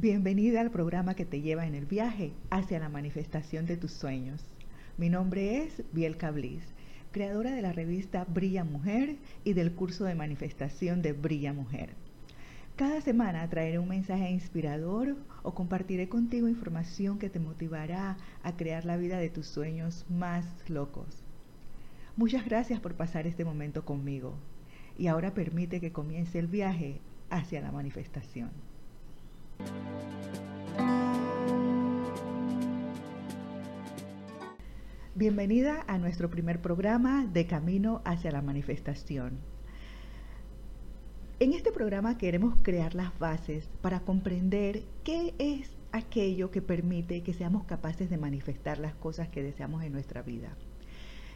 Bienvenida al programa que te lleva en el viaje hacia la manifestación de tus sueños. Mi nombre es Biel Cablis, creadora de la revista Brilla Mujer y del curso de manifestación de Brilla Mujer. Cada semana traeré un mensaje inspirador o compartiré contigo información que te motivará a crear la vida de tus sueños más locos. Muchas gracias por pasar este momento conmigo y ahora permite que comience el viaje hacia la manifestación. Bienvenida a nuestro primer programa de Camino hacia la Manifestación. En este programa queremos crear las bases para comprender qué es aquello que permite que seamos capaces de manifestar las cosas que deseamos en nuestra vida.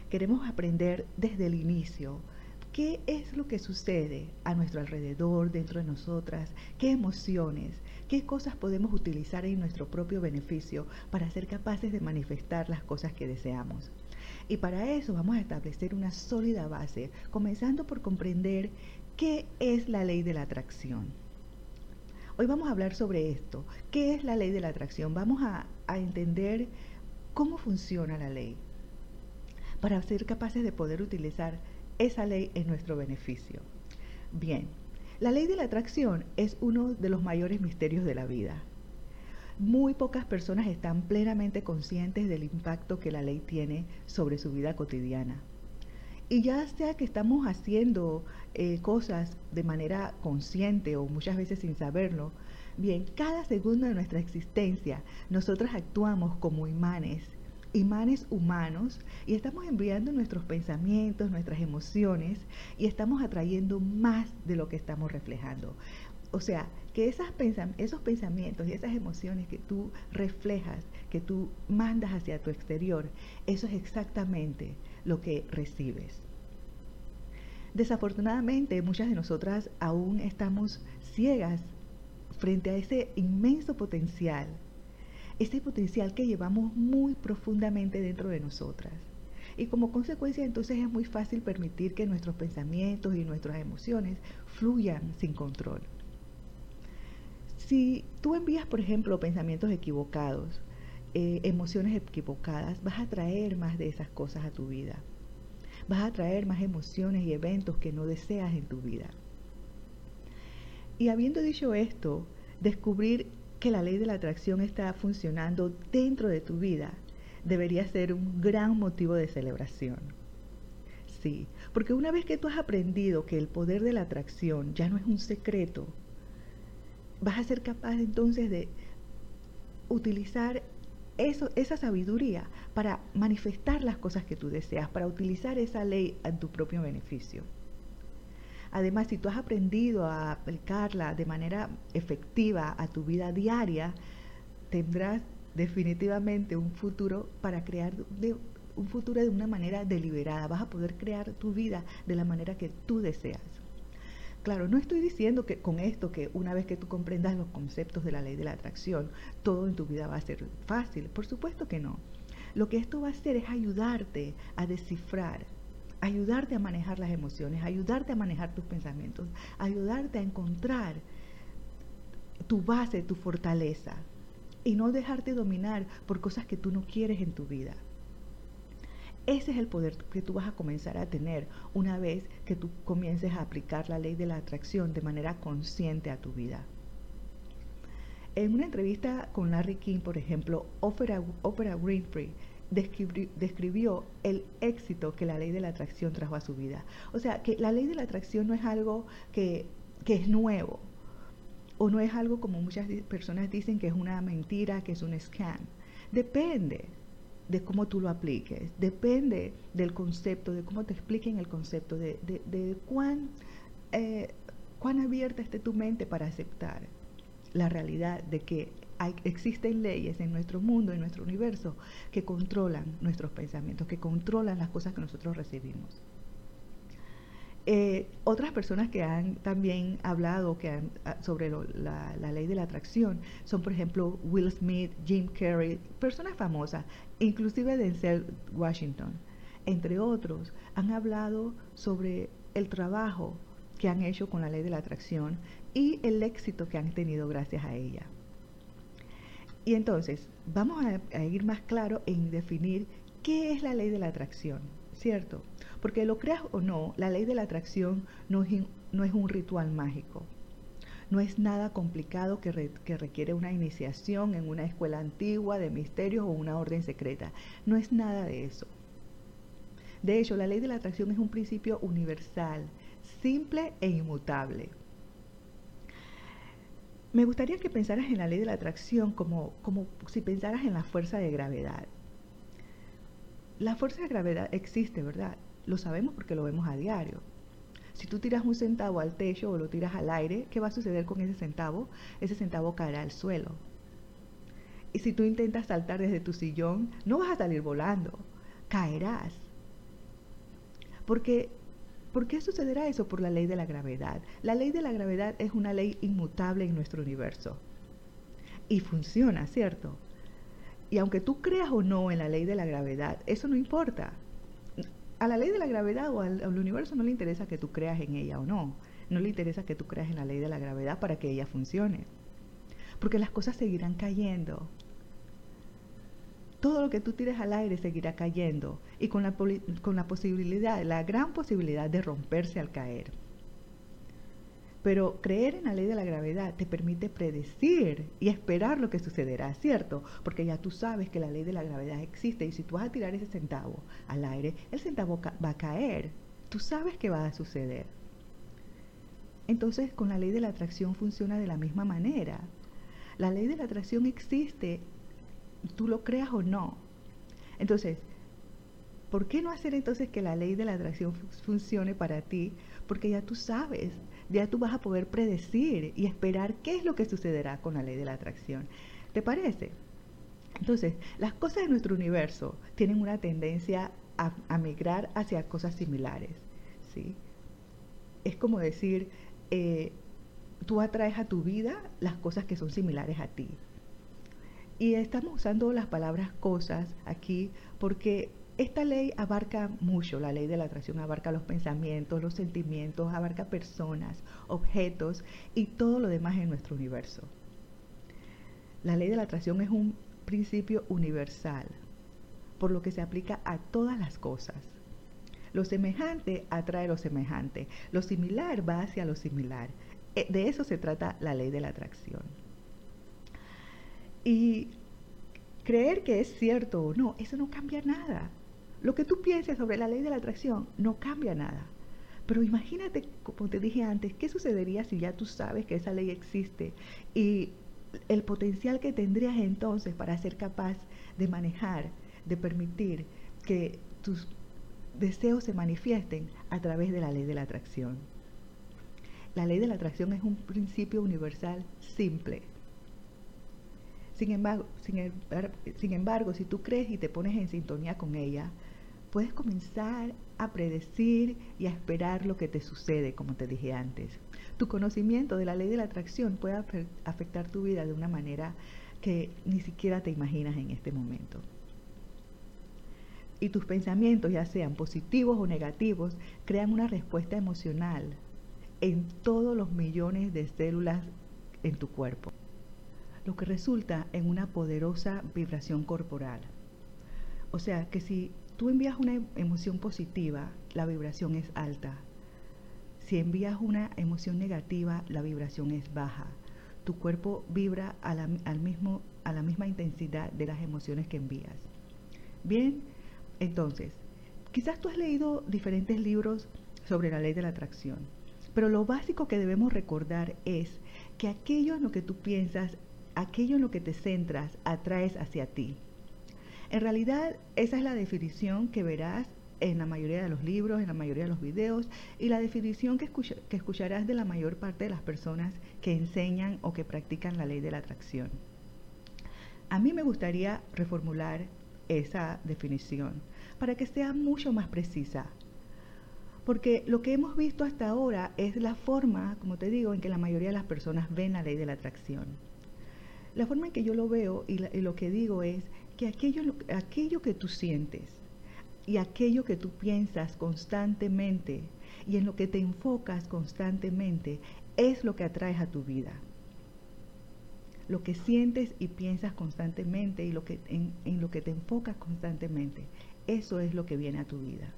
Queremos aprender desde el inicio qué es lo que sucede a nuestro alrededor, dentro de nosotras, qué emociones, qué cosas podemos utilizar en nuestro propio beneficio para ser capaces de manifestar las cosas que deseamos. Y para eso vamos a establecer una sólida base, comenzando por comprender qué es la ley de la atracción. Hoy vamos a hablar sobre esto. ¿Qué es la ley de la atracción? Vamos a, a entender cómo funciona la ley para ser capaces de poder utilizar esa ley en nuestro beneficio. Bien, la ley de la atracción es uno de los mayores misterios de la vida. Muy pocas personas están plenamente conscientes del impacto que la ley tiene sobre su vida cotidiana. Y ya sea que estamos haciendo eh, cosas de manera consciente o muchas veces sin saberlo, bien, cada segundo de nuestra existencia nosotros actuamos como imanes imanes humanos y estamos enviando nuestros pensamientos, nuestras emociones y estamos atrayendo más de lo que estamos reflejando. O sea, que esas esos pensamientos y esas emociones que tú reflejas, que tú mandas hacia tu exterior, eso es exactamente lo que recibes. Desafortunadamente, muchas de nosotras aún estamos ciegas frente a ese inmenso potencial ese potencial que llevamos muy profundamente dentro de nosotras. Y como consecuencia entonces es muy fácil permitir que nuestros pensamientos y nuestras emociones fluyan sin control. Si tú envías, por ejemplo, pensamientos equivocados, eh, emociones equivocadas, vas a traer más de esas cosas a tu vida. Vas a traer más emociones y eventos que no deseas en tu vida. Y habiendo dicho esto, descubrir que la ley de la atracción está funcionando dentro de tu vida debería ser un gran motivo de celebración. Sí, porque una vez que tú has aprendido que el poder de la atracción ya no es un secreto, vas a ser capaz entonces de utilizar eso, esa sabiduría para manifestar las cosas que tú deseas, para utilizar esa ley en tu propio beneficio. Además, si tú has aprendido a aplicarla de manera efectiva a tu vida diaria, tendrás definitivamente un futuro para crear un futuro de una manera deliberada. Vas a poder crear tu vida de la manera que tú deseas. Claro, no estoy diciendo que con esto que una vez que tú comprendas los conceptos de la ley de la atracción, todo en tu vida va a ser fácil. Por supuesto que no. Lo que esto va a hacer es ayudarte a descifrar ayudarte a manejar las emociones, ayudarte a manejar tus pensamientos, ayudarte a encontrar tu base, tu fortaleza y no dejarte dominar por cosas que tú no quieres en tu vida. Ese es el poder que tú vas a comenzar a tener una vez que tú comiences a aplicar la ley de la atracción de manera consciente a tu vida. En una entrevista con Larry King, por ejemplo, Oprah Winfrey describió, el éxito que la ley de la atracción trajo a su vida. O sea, que la ley de la atracción no es algo que, que es nuevo, o no es algo como muchas personas dicen que es una mentira, que es un scam. Depende de cómo tú lo apliques, depende del concepto, de cómo te expliquen el concepto, de, de, cuán, eh, cuán abierta esté tu mente para aceptar la realidad de que existen leyes en nuestro mundo, en nuestro universo, que controlan nuestros pensamientos, que controlan las cosas que nosotros recibimos. Eh, otras personas que han también hablado que ah, sobre la, la, ley de la atracción son, por ejemplo, Will Smith, Jim Carrey, personas famosas, inclusive Denzel Washington, entre otros, han hablado sobre el trabajo que han hecho con la ley de la atracción y el éxito que han tenido gracias a ella. Y entonces, vamos a, ir más claro en definir qué es la ley de la atracción, ¿cierto? Porque lo creas o no, la ley de la atracción no es, no es un ritual mágico. No es nada complicado que, que, requiere una iniciación en una escuela antigua de misterios o una orden secreta. No es nada de eso. De hecho, la ley de la atracción es un principio universal, simple e inmutable. Me gustaría que pensaras en la ley de la atracción como, como si pensaras en la fuerza de gravedad. La fuerza de gravedad existe, ¿verdad? Lo sabemos porque lo vemos a diario. Si tú tiras un centavo al techo o lo tiras al aire, ¿qué va a suceder con ese centavo? Ese centavo caerá al suelo. Y si tú intentas saltar desde tu sillón, no vas a salir volando, caerás. Porque ¿Por qué sucederá eso? Por la ley de la gravedad. La ley de la gravedad es una ley inmutable en nuestro universo. Y funciona, ¿cierto? Y aunque tú creas o no en la ley de la gravedad, eso no importa. A la ley de la gravedad o al, al, universo no le interesa que tú creas en ella o no. No le interesa que tú creas en la ley de la gravedad para que ella funcione. Porque las cosas seguirán cayendo todo lo que tú tires al aire seguirá cayendo y con la, la posibilidad, la gran posibilidad de romperse al caer. Pero creer en la ley de la gravedad te permite predecir y esperar lo que sucederá, ¿cierto? Porque ya tú sabes que la ley de la gravedad existe y si tú vas a tirar ese centavo al aire, el centavo va a caer. Tú sabes que va a suceder. Entonces, con la ley de la atracción funciona de la misma manera. La ley de la atracción existe tú lo creas o no. Entonces, ¿por qué no hacer entonces que la ley de la atracción funcione para ti? Porque ya tú sabes, ya tú vas a poder predecir y esperar qué es lo que sucederá con la ley de la atracción. ¿Te parece? Entonces, las cosas de nuestro universo tienen una tendencia a, migrar hacia cosas similares. ¿sí? Es como decir, eh, tú atraes a tu vida las cosas que son similares a ti. Y estamos usando las palabras cosas aquí porque esta ley abarca mucho, la ley de la atracción abarca los pensamientos, los sentimientos, abarca personas, objetos y todo lo demás en nuestro universo. La ley de la atracción es un principio universal, por lo que se aplica a todas las cosas. Lo semejante atrae lo semejante, lo similar va hacia lo similar. Eh, de eso se trata la ley de la atracción. Y creer que es cierto o no, eso no cambia nada. Lo que tú pienses sobre la ley de la atracción no cambia nada. Pero imagínate, como te dije antes, ¿qué sucedería si ya tú sabes que esa ley existe y el potencial que tendrías entonces para ser capaz de manejar, de permitir que tus deseos se manifiesten a través de la ley de la atracción? La ley de la atracción es un principio universal simple, sin embargo, sin, embargo, si tú crees y te pones en sintonía con ella, puedes comenzar a predecir y a esperar lo que te sucede, como te dije antes. Tu conocimiento de la ley de la atracción puede afectar tu vida de una manera que ni siquiera te imaginas en este momento. Y tus pensamientos, ya sean positivos o negativos, crean una respuesta emocional en todos los millones de células en tu cuerpo lo que resulta en una poderosa vibración corporal. O sea que si tú envías una emoción positiva, la vibración es alta. Si envías una emoción negativa, la vibración es baja. Tu cuerpo vibra a la, al mismo, a la misma intensidad de las emociones que envías. Bien, entonces, quizás tú has leído diferentes libros sobre la ley de la atracción, pero lo básico que debemos recordar es que aquello en lo que tú piensas aquello en lo que te centras atraes hacia ti. En realidad, esa es la definición que verás en la mayoría de los libros, en la mayoría de los videos y la definición que, escucharás de la mayor parte de las personas que enseñan o que practican la ley de la atracción. A mí me gustaría reformular esa definición para que sea mucho más precisa. Porque lo que hemos visto hasta ahora es la forma, como te digo, en que la mayoría de las personas ven la ley de la atracción. La forma en que yo lo veo y, lo que digo es que aquello, aquello que tú sientes y aquello que tú piensas constantemente y en lo que te enfocas constantemente es lo que atraes a tu vida. lo que sientes y piensas constantemente y lo que, en, lo que te enfocas constantemente. Eso es lo que viene a tu vida.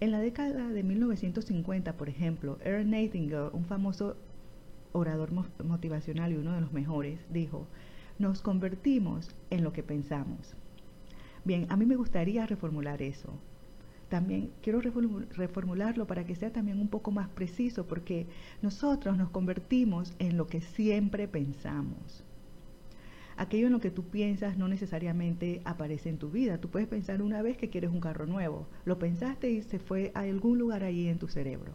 En la década de 1950, por ejemplo, Earl Nightingale, un famoso orador motivacional y uno de los mejores, dijo, nos convertimos en lo que pensamos. Bien, a mí me gustaría reformular eso. También quiero reformularlo para que sea también un poco más preciso, porque nosotros nos convertimos en lo que siempre pensamos aquello en lo que tú piensas no necesariamente aparece en tu vida. Tú puedes pensar una vez que quieres un carro nuevo. Lo pensaste y se fue a algún lugar allí en tu cerebro.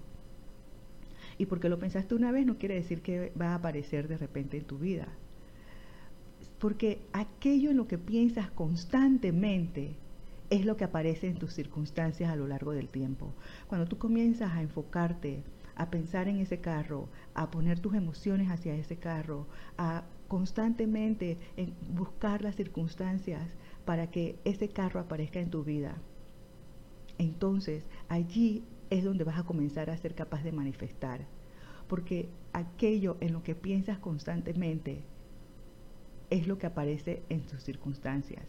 Y porque lo pensaste una vez no quiere decir que va a aparecer de repente en tu vida. Porque aquello en lo que piensas constantemente es lo que aparece en tus circunstancias a lo largo del tiempo. Cuando tú comienzas a enfocarte, a pensar en ese carro, a poner tus emociones hacia ese carro, a constantemente en buscar las circunstancias para que ese carro aparezca en tu vida. Entonces allí es donde vas a comenzar a ser capaz de manifestar. Porque aquello en lo que piensas constantemente es lo que aparece en tus circunstancias.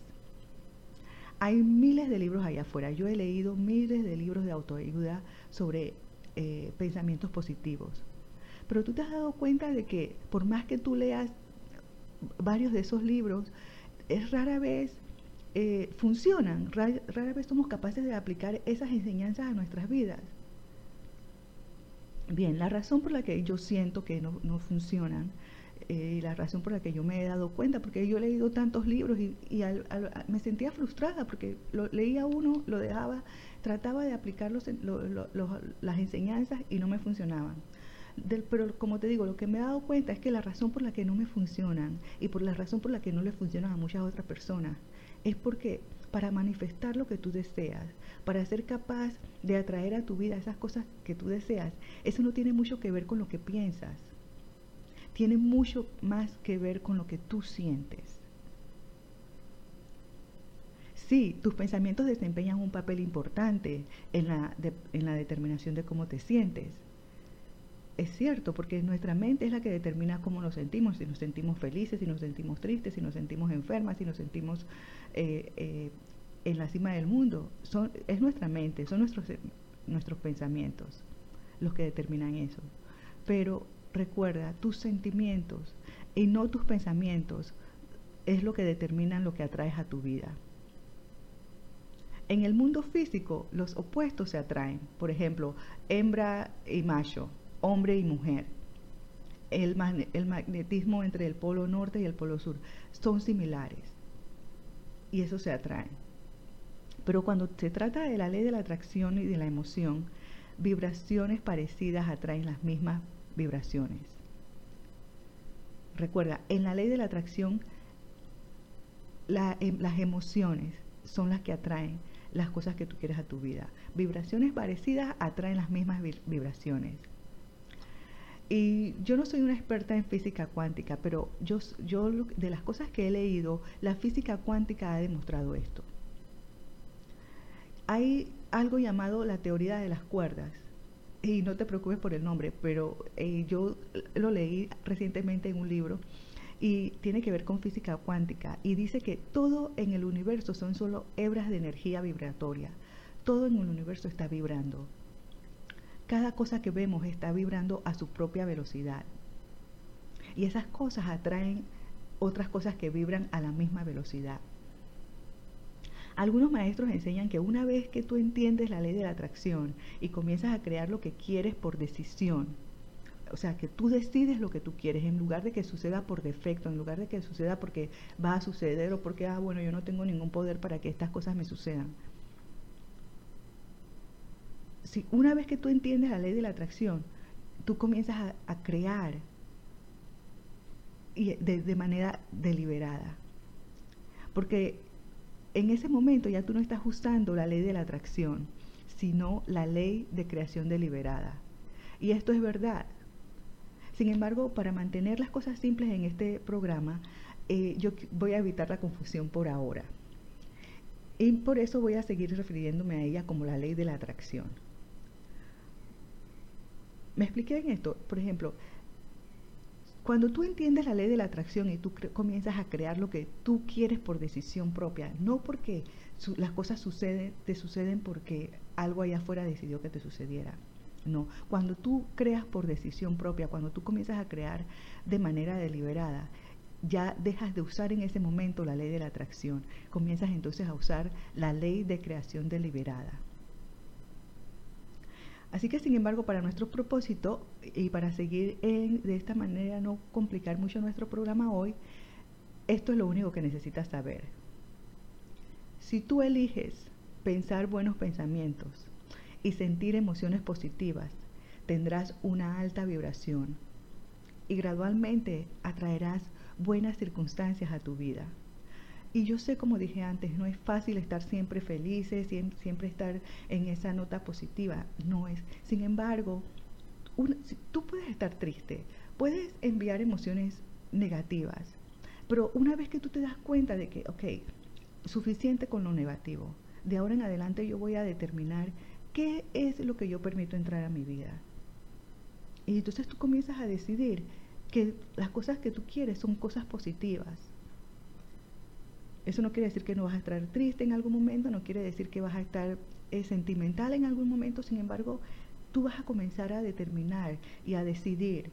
Hay miles de libros allá afuera. Yo he leído miles de libros de autoayuda sobre eh, pensamientos positivos. Pero tú te has dado cuenta de que por más que tú leas varios de esos libros, es rara vez eh, funcionan, rara, vez somos capaces de aplicar esas enseñanzas a nuestras vidas. Bien, la razón por la que yo siento que no, funcionan eh, y la razón por la que yo me he dado cuenta, porque yo he leído tantos libros y, me sentía frustrada porque lo, leía uno, lo dejaba, trataba de aplicar las enseñanzas y no me funcionaban pero como te digo, lo que me he dado cuenta es que la razón por la que no me funcionan y por la razón por la que no le funcionan a muchas otras personas es porque para manifestar lo que tú deseas, para ser capaz de atraer a tu vida esas cosas que tú deseas, eso no tiene mucho que ver con lo que piensas. Tiene mucho más que ver con lo que tú sientes. Sí, tus pensamientos desempeñan un papel importante en la, en la determinación de cómo te sientes es cierto, porque nuestra mente es la que determina cómo nos sentimos, si nos sentimos felices, si nos sentimos tristes, si nos sentimos enfermas, si nos sentimos eh, eh, en la cima del mundo. Es nuestra mente, son nuestros, nuestros pensamientos los que determinan eso. Pero recuerda, tus sentimientos y no tus pensamientos es lo que determinan lo que atraes a tu vida. En el mundo físico, los opuestos se atraen. Por ejemplo, hembra y macho hombre y mujer. El, magnetismo entre el polo norte y el polo sur son similares y eso se atrae. Pero cuando se trata de la ley de la atracción y de la emoción, vibraciones parecidas atraen las mismas vibraciones. Recuerda, en la ley de la atracción, em, las emociones son las que atraen las cosas que tú quieres a tu vida. Vibraciones parecidas atraen las mismas vibraciones. Y yo no soy una experta en física cuántica, pero yo, yo de las cosas que he leído, la física cuántica ha demostrado esto. Hay algo llamado la teoría de las cuerdas, y no te preocupes por el nombre, pero eh, yo lo leí recientemente en un libro y tiene que ver con física cuántica y dice que todo en el universo son solo hebras de energía vibratoria, todo en el universo está vibrando cada cosa que vemos está vibrando a su propia velocidad. Y esas cosas atraen otras cosas que vibran a la misma velocidad. Algunos maestros enseñan que una vez que tú entiendes la ley de la atracción y comienzas a crear lo que quieres por decisión, o sea, que tú decides lo que tú quieres en lugar de que suceda por defecto, en lugar de que suceda porque va a suceder o porque, ah, bueno, yo no tengo ningún poder para que estas cosas me sucedan si una vez que tú entiendes la ley de la atracción, tú comienzas a, crear y de, manera deliberada. Porque en ese momento ya tú no estás usando la ley de la atracción, sino la ley de creación deliberada. Y esto es verdad. Sin embargo, para mantener las cosas simples en este programa, eh, yo voy a evitar la confusión por ahora. Y por eso voy a seguir refiriéndome a ella como la ley de la atracción. ¿Me expliqué en esto? Por ejemplo, cuando tú entiendes la ley de la atracción y tú comienzas a crear lo que tú quieres por decisión propia, no porque las cosas te suceden porque algo allá afuera decidió que te sucediera. No, cuando tú creas por decisión propia, cuando tú comienzas a crear de manera deliberada, ya dejas de usar en ese momento la ley de la atracción, comienzas entonces a usar la ley de creación deliberada. Así que, sin embargo, para nuestro propósito y para seguir de esta manera, no complicar mucho nuestro programa hoy, esto es lo único que necesitas saber. Si tú eliges pensar buenos pensamientos y sentir emociones positivas, tendrás una alta vibración y gradualmente atraerás buenas circunstancias a tu vida. Y yo sé, como dije antes, no es fácil estar siempre felices, siempre estar en esa nota positiva. No es. Sin embargo, tú puedes estar triste, puedes enviar emociones negativas, pero una vez que tú te das cuenta de que, ok, suficiente con lo negativo, de ahora en adelante yo voy a determinar qué es lo que yo permito entrar a mi vida. Y entonces tú comienzas a decidir que las cosas que tú quieres son cosas positivas eso no quiere decir que no vas a estar triste en algún momento, no quiere decir que vas a estar eh, sentimental en algún momento, sin embargo, tú vas a comenzar a determinar y a decidir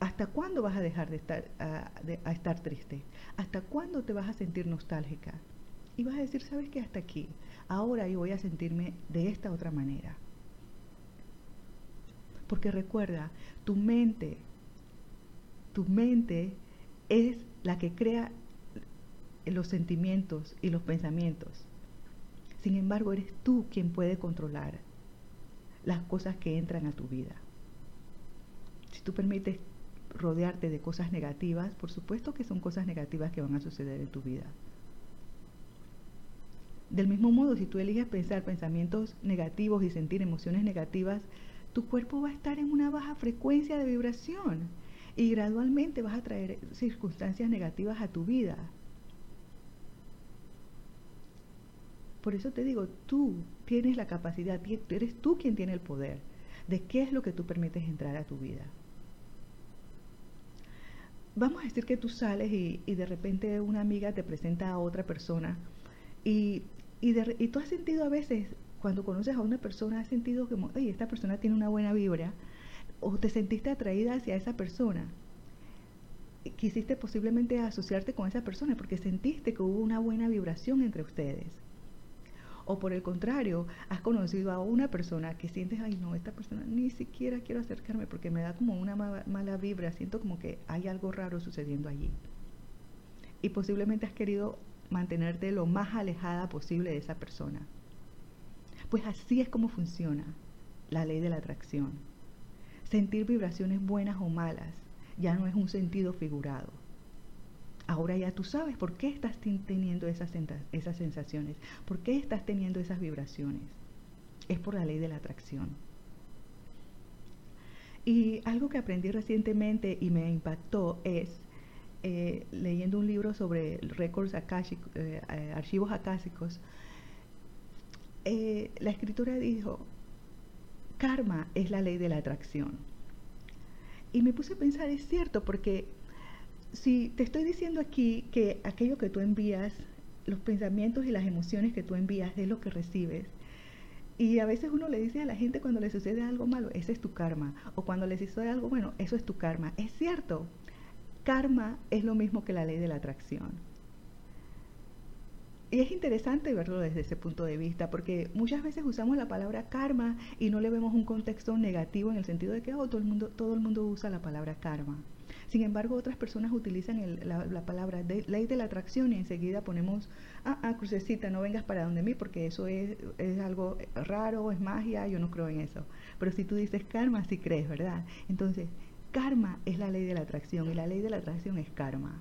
hasta cuándo vas a dejar de estar, a, estar triste, hasta cuándo te vas a sentir nostálgica. Y vas a decir, ¿sabes qué? Hasta aquí. Ahora yo voy a sentirme de esta otra manera. Porque recuerda, tu mente, tu mente es la que crea los sentimientos y los pensamientos. Sin embargo, eres tú quien puede controlar las cosas que entran a tu vida. Si tú permites rodearte de cosas negativas, por supuesto que son cosas negativas que van a suceder en tu vida. Del mismo modo, si tú eliges pensar pensamientos negativos y sentir emociones negativas, tu cuerpo va a estar en una baja frecuencia de vibración y gradualmente vas a traer circunstancias negativas a tu vida. Por eso te digo, tú tienes la capacidad, eres tú quien tiene el poder de qué es lo que tú permites entrar a tu vida. Vamos a decir que tú sales y, de repente una amiga te presenta a otra persona y, y, tú has sentido a veces, cuando conoces a una persona, has sentido como, oye, esta persona tiene una buena vibra o te sentiste atraída hacia esa persona. Quisiste posiblemente asociarte con esa persona porque sentiste que hubo una buena vibración entre ustedes. O por el contrario, has conocido a una persona que sientes, ay no, esta persona ni siquiera quiero acercarme porque me da como una mala vibra, siento como que hay algo raro sucediendo allí. Y posiblemente has querido mantenerte lo más alejada posible de esa persona. Pues así es como funciona la ley de la atracción. Sentir vibraciones buenas o malas ya no es un sentido figurado Ahora ya tú sabes por qué estás teniendo esas, esas sensaciones, por qué estás teniendo esas vibraciones. Es por la ley de la atracción. Y algo que aprendí recientemente y me impactó es, eh, leyendo un libro sobre récords akashicos, eh, eh, archivos acásicos, la escritura dijo, karma es la ley de la atracción. Y me puse a pensar, es cierto, porque si te estoy diciendo aquí que aquello que tú envías, los pensamientos y las emociones que tú envías es lo que recibes, y a veces uno le dice a la gente cuando le sucede algo malo, ese es tu karma, o cuando le sucede algo bueno, eso es tu karma. Es cierto, karma es lo mismo que la ley de la atracción. Y es interesante verlo desde ese punto de vista, porque muchas veces usamos la palabra karma y no le vemos un contexto negativo en el sentido de que oh, todo, el mundo, todo el mundo usa la palabra karma. Sin embargo, otras personas utilizan la, palabra ley de la atracción y enseguida ponemos, ah, ah, crucecita, no vengas para donde mí porque eso es, es algo raro, es magia, yo no creo en eso. Pero si tú dices karma, sí crees, ¿verdad? Entonces, karma es la ley de la atracción y la ley de la atracción es karma.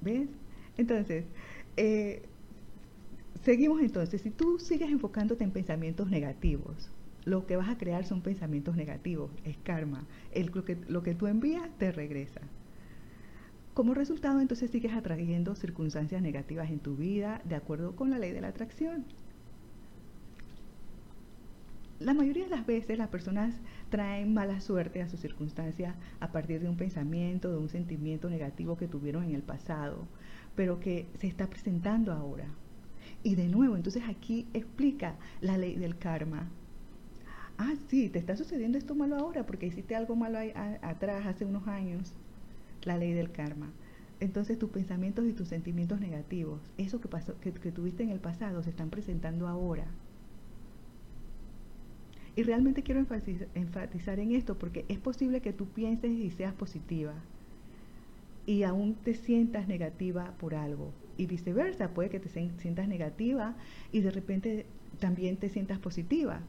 ¿Ves? Entonces, eh, seguimos entonces. Si tú sigues enfocándote en pensamientos negativos, lo que vas a crear son pensamientos negativos, es karma. El, lo, que, lo que tú envías te regresa. Como resultado, entonces sigues atrayendo circunstancias negativas en tu vida de acuerdo con la ley de la atracción. la mayoría de las veces las personas traen mala suerte a su circunstancia a partir de un pensamiento, de un sentimiento negativo que tuvieron en el pasado, pero que se está presentando ahora. Y de nuevo, entonces aquí explica la ley del karma. Ah, sí, te está sucediendo esto malo ahora porque hiciste algo malo atrás, hace unos años. La ley del karma. Entonces tus pensamientos y tus sentimientos negativos, eso que, pasó, que, que tuviste en el pasado, se están presentando ahora. Y realmente quiero enfatizar en esto porque es posible que tú pienses y seas positiva y aún te sientas negativa por algo. Y viceversa, puede que te sientas negativa y de repente también te sientas positiva.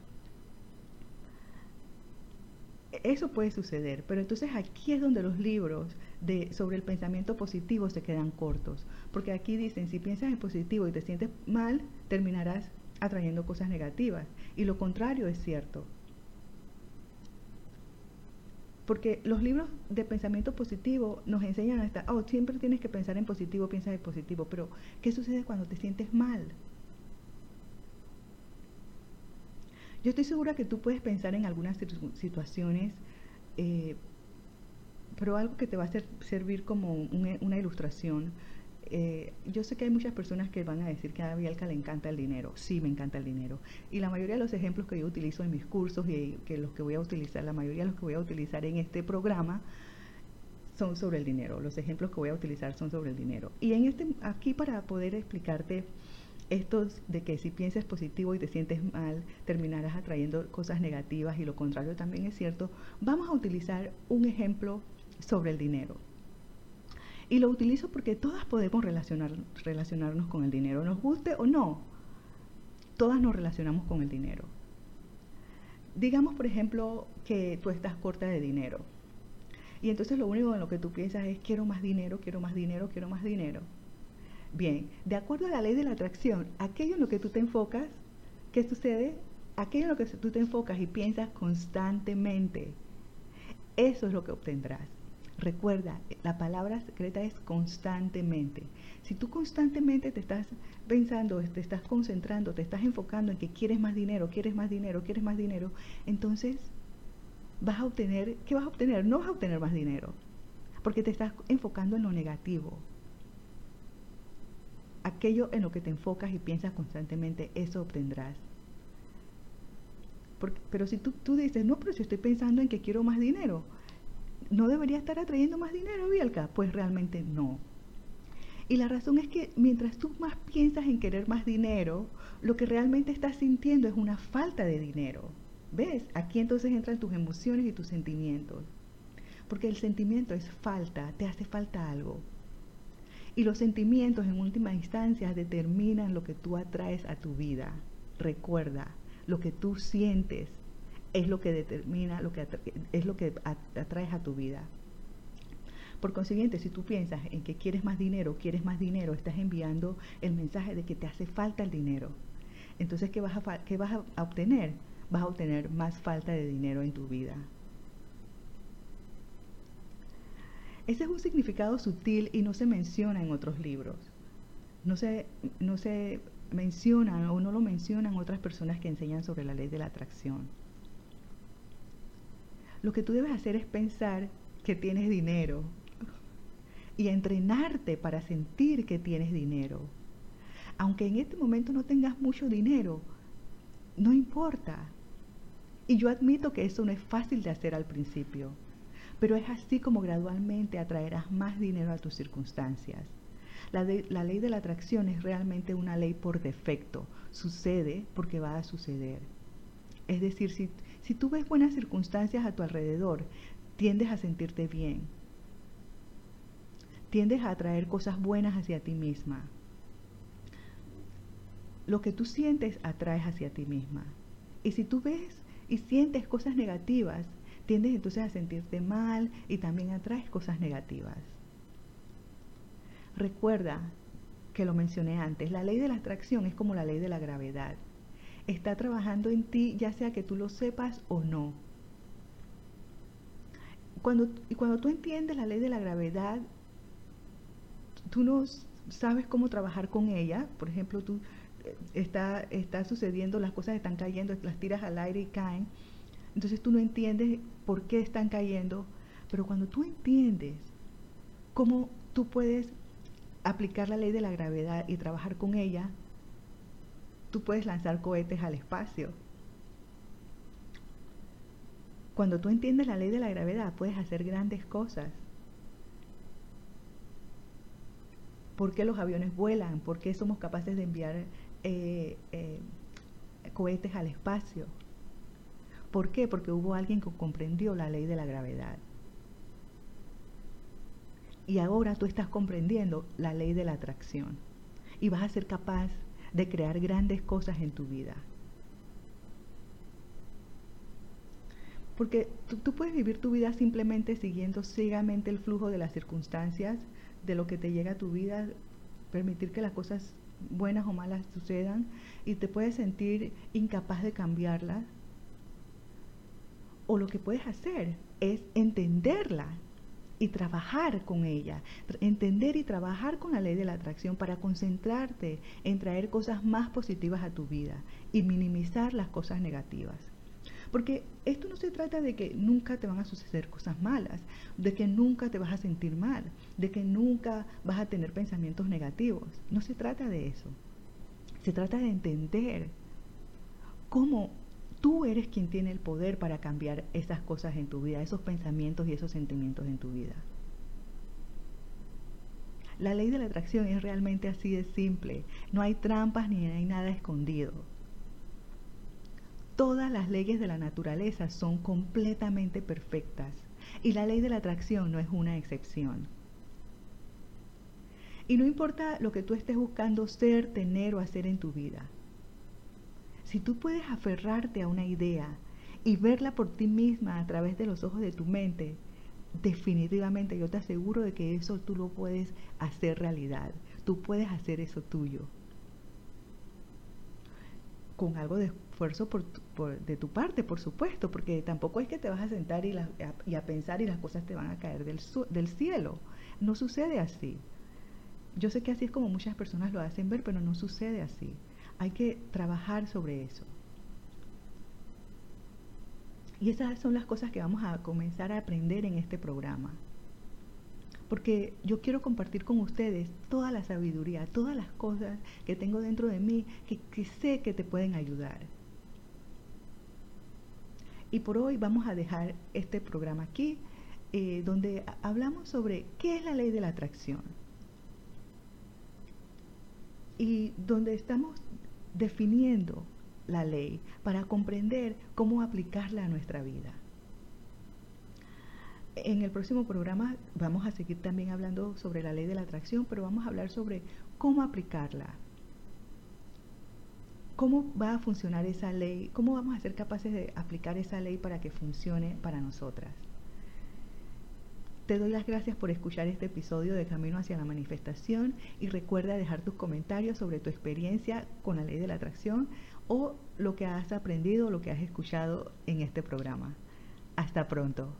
Eso puede suceder, pero entonces aquí es donde los libros de, sobre el pensamiento positivo se quedan cortos, porque aquí dicen, si piensas en positivo y te sientes mal, terminarás atrayendo cosas negativas. Y lo contrario es cierto. Porque los libros de pensamiento positivo nos enseñan hasta, oh, siempre tienes que pensar en positivo, piensa en positivo, pero ¿qué sucede cuando te sientes mal? Yo estoy segura que tú puedes pensar en algunas situaciones, eh, pero algo que te va a servir como una ilustración eh, yo sé que hay muchas personas que van a decir que a Bielka le encanta el dinero. Sí, me encanta el dinero. Y la mayoría de los ejemplos que yo utilizo en mis cursos y que los que voy a utilizar, la mayoría de los que voy a utilizar en este programa son sobre el dinero. Los ejemplos que voy a utilizar son sobre el dinero. Y en este, aquí para poder explicarte estos de que si piensas positivo y te sientes mal, terminarás atrayendo cosas negativas y lo contrario también es cierto, vamos a utilizar un ejemplo sobre el dinero. Y lo utilizo porque todas podemos relacionar, relacionarnos con el dinero, nos guste o no. Todas nos relacionamos con el dinero. Digamos, por ejemplo, que tú estás corta de dinero. Y entonces lo único en lo que tú piensas es quiero más dinero, quiero más dinero, quiero más dinero. Bien, de acuerdo a la ley de la atracción, aquello en lo que tú te enfocas, ¿qué sucede? Aquello en lo que tú te enfocas y piensas constantemente, eso es lo que obtendrás. Recuerda, la palabra secreta es constantemente. Si tú constantemente te estás pensando, te estás concentrando, te estás enfocando en que quieres más dinero, quieres más dinero, quieres más dinero, entonces vas a obtener, ¿qué vas a obtener? No vas a obtener más dinero, porque te estás enfocando en lo negativo. Aquello en lo que te enfocas y piensas constantemente, eso obtendrás. pero si tú, tú dices, no, pero si estoy pensando en que quiero más dinero, ¿no debería estar atrayendo más dinero, Bielka? Pues realmente no. Y la razón es que mientras tú más piensas en querer más dinero, lo que realmente estás sintiendo es una falta de dinero. ¿Ves? Aquí entonces entran tus emociones y tus sentimientos. Porque el sentimiento es falta, te hace falta algo. Y los sentimientos en última instancia determinan lo que tú atraes a tu vida. Recuerda, lo que tú sientes es lo que determina, lo que es lo que atraes a tu vida. Por consiguiente, si tú piensas en que quieres más dinero, quieres más dinero, estás enviando el mensaje de que te hace falta el dinero. Entonces, ¿qué vas a, qué vas a obtener? Vas a obtener más falta de dinero en tu vida. Ese es un significado sutil y no se menciona en otros libros. No se, no se menciona o no lo mencionan otras personas que enseñan sobre la ley de la atracción lo que tú debes hacer es pensar que tienes dinero y entrenarte para sentir que tienes dinero. Aunque en este momento no tengas mucho dinero, no importa. Y yo admito que eso no es fácil de hacer al principio, pero es así como gradualmente atraerás más dinero a tus circunstancias. La, ley de la atracción es realmente una ley por defecto. Sucede porque va a suceder. Es decir, si, si tú ves buenas circunstancias a tu alrededor, tiendes a sentirte bien. Tiendes a atraer cosas buenas hacia ti misma. Lo que tú sientes atraes hacia ti misma. Y si tú ves y sientes cosas negativas, tiendes entonces a sentirte mal y también atraes cosas negativas. Recuerda que lo mencioné antes, la ley de la atracción es como la ley de la gravedad está trabajando en ti, ya sea que tú lo sepas o no. Cuando, y cuando tú entiendes la ley de la gravedad, tú no sabes cómo trabajar con ella. Por ejemplo, tú está, está sucediendo, las cosas están cayendo, las tiras al aire y caen. Entonces tú no entiendes por qué están cayendo, pero cuando tú entiendes cómo tú puedes aplicar la ley de la gravedad y trabajar con ella, tú puedes lanzar cohetes al espacio. Cuando tú entiendes la ley de la gravedad, puedes hacer grandes cosas. ¿Por qué los aviones vuelan? ¿Por qué somos capaces de enviar eh, eh, cohetes al espacio? ¿Por qué? Porque hubo alguien que comprendió la ley de la gravedad. Y ahora tú estás comprendiendo la ley de la atracción. Y vas a ser capaz de crear grandes cosas en tu vida. Porque tú, puedes vivir tu vida simplemente siguiendo ciegamente el flujo de las circunstancias, de lo que te llega a tu vida, permitir que las cosas buenas o malas sucedan y te puedes sentir incapaz de cambiarlas. O lo que puedes hacer es entenderla y trabajar con ella, entender y trabajar con la ley de la atracción para concentrarte en traer cosas más positivas a tu vida y minimizar las cosas negativas. Porque esto no se trata de que nunca te van a suceder cosas malas, de que nunca te vas a sentir mal, de que nunca vas a tener pensamientos negativos. No se trata de eso. Se trata de entender cómo Tú eres quien tiene el poder para cambiar esas cosas en tu vida, esos pensamientos y esos sentimientos en tu vida. La ley de la atracción es realmente así de simple. No hay trampas ni hay nada escondido. Todas las leyes de la naturaleza son completamente perfectas y la ley de la atracción no es una excepción. Y no importa lo que tú estés buscando ser, tener o hacer en tu vida. Si tú puedes aferrarte a una idea y verla por ti misma a través de los ojos de tu mente, definitivamente yo te aseguro de que eso tú lo puedes hacer realidad. Tú puedes hacer eso tuyo. Con algo de esfuerzo de tu parte, por supuesto, porque tampoco es que te vas a sentar y, a, pensar y las cosas te van a caer del, del cielo. No sucede así. Yo sé que así es como muchas personas lo hacen ver, pero no sucede así. Hay que trabajar sobre eso. Y esas son las cosas que vamos a comenzar a aprender en este programa. Porque yo quiero compartir con ustedes toda la sabiduría, todas las cosas que tengo dentro de mí que, sé que te pueden ayudar. Y por hoy vamos a dejar este programa aquí, eh, donde hablamos sobre qué es la ley de la atracción. Y donde estamos definiendo la ley para comprender cómo aplicarla a nuestra vida. En el próximo programa vamos a seguir también hablando sobre la ley de la atracción, pero vamos a hablar sobre cómo aplicarla. ¿Cómo va a funcionar esa ley? ¿Cómo vamos a ser capaces de aplicar esa ley para que funcione para nosotras? Te doy las gracias por escuchar este episodio de Camino hacia la Manifestación y recuerda dejar tus comentarios sobre tu experiencia con la ley de la atracción o lo que has aprendido o lo que has escuchado en este programa. Hasta pronto.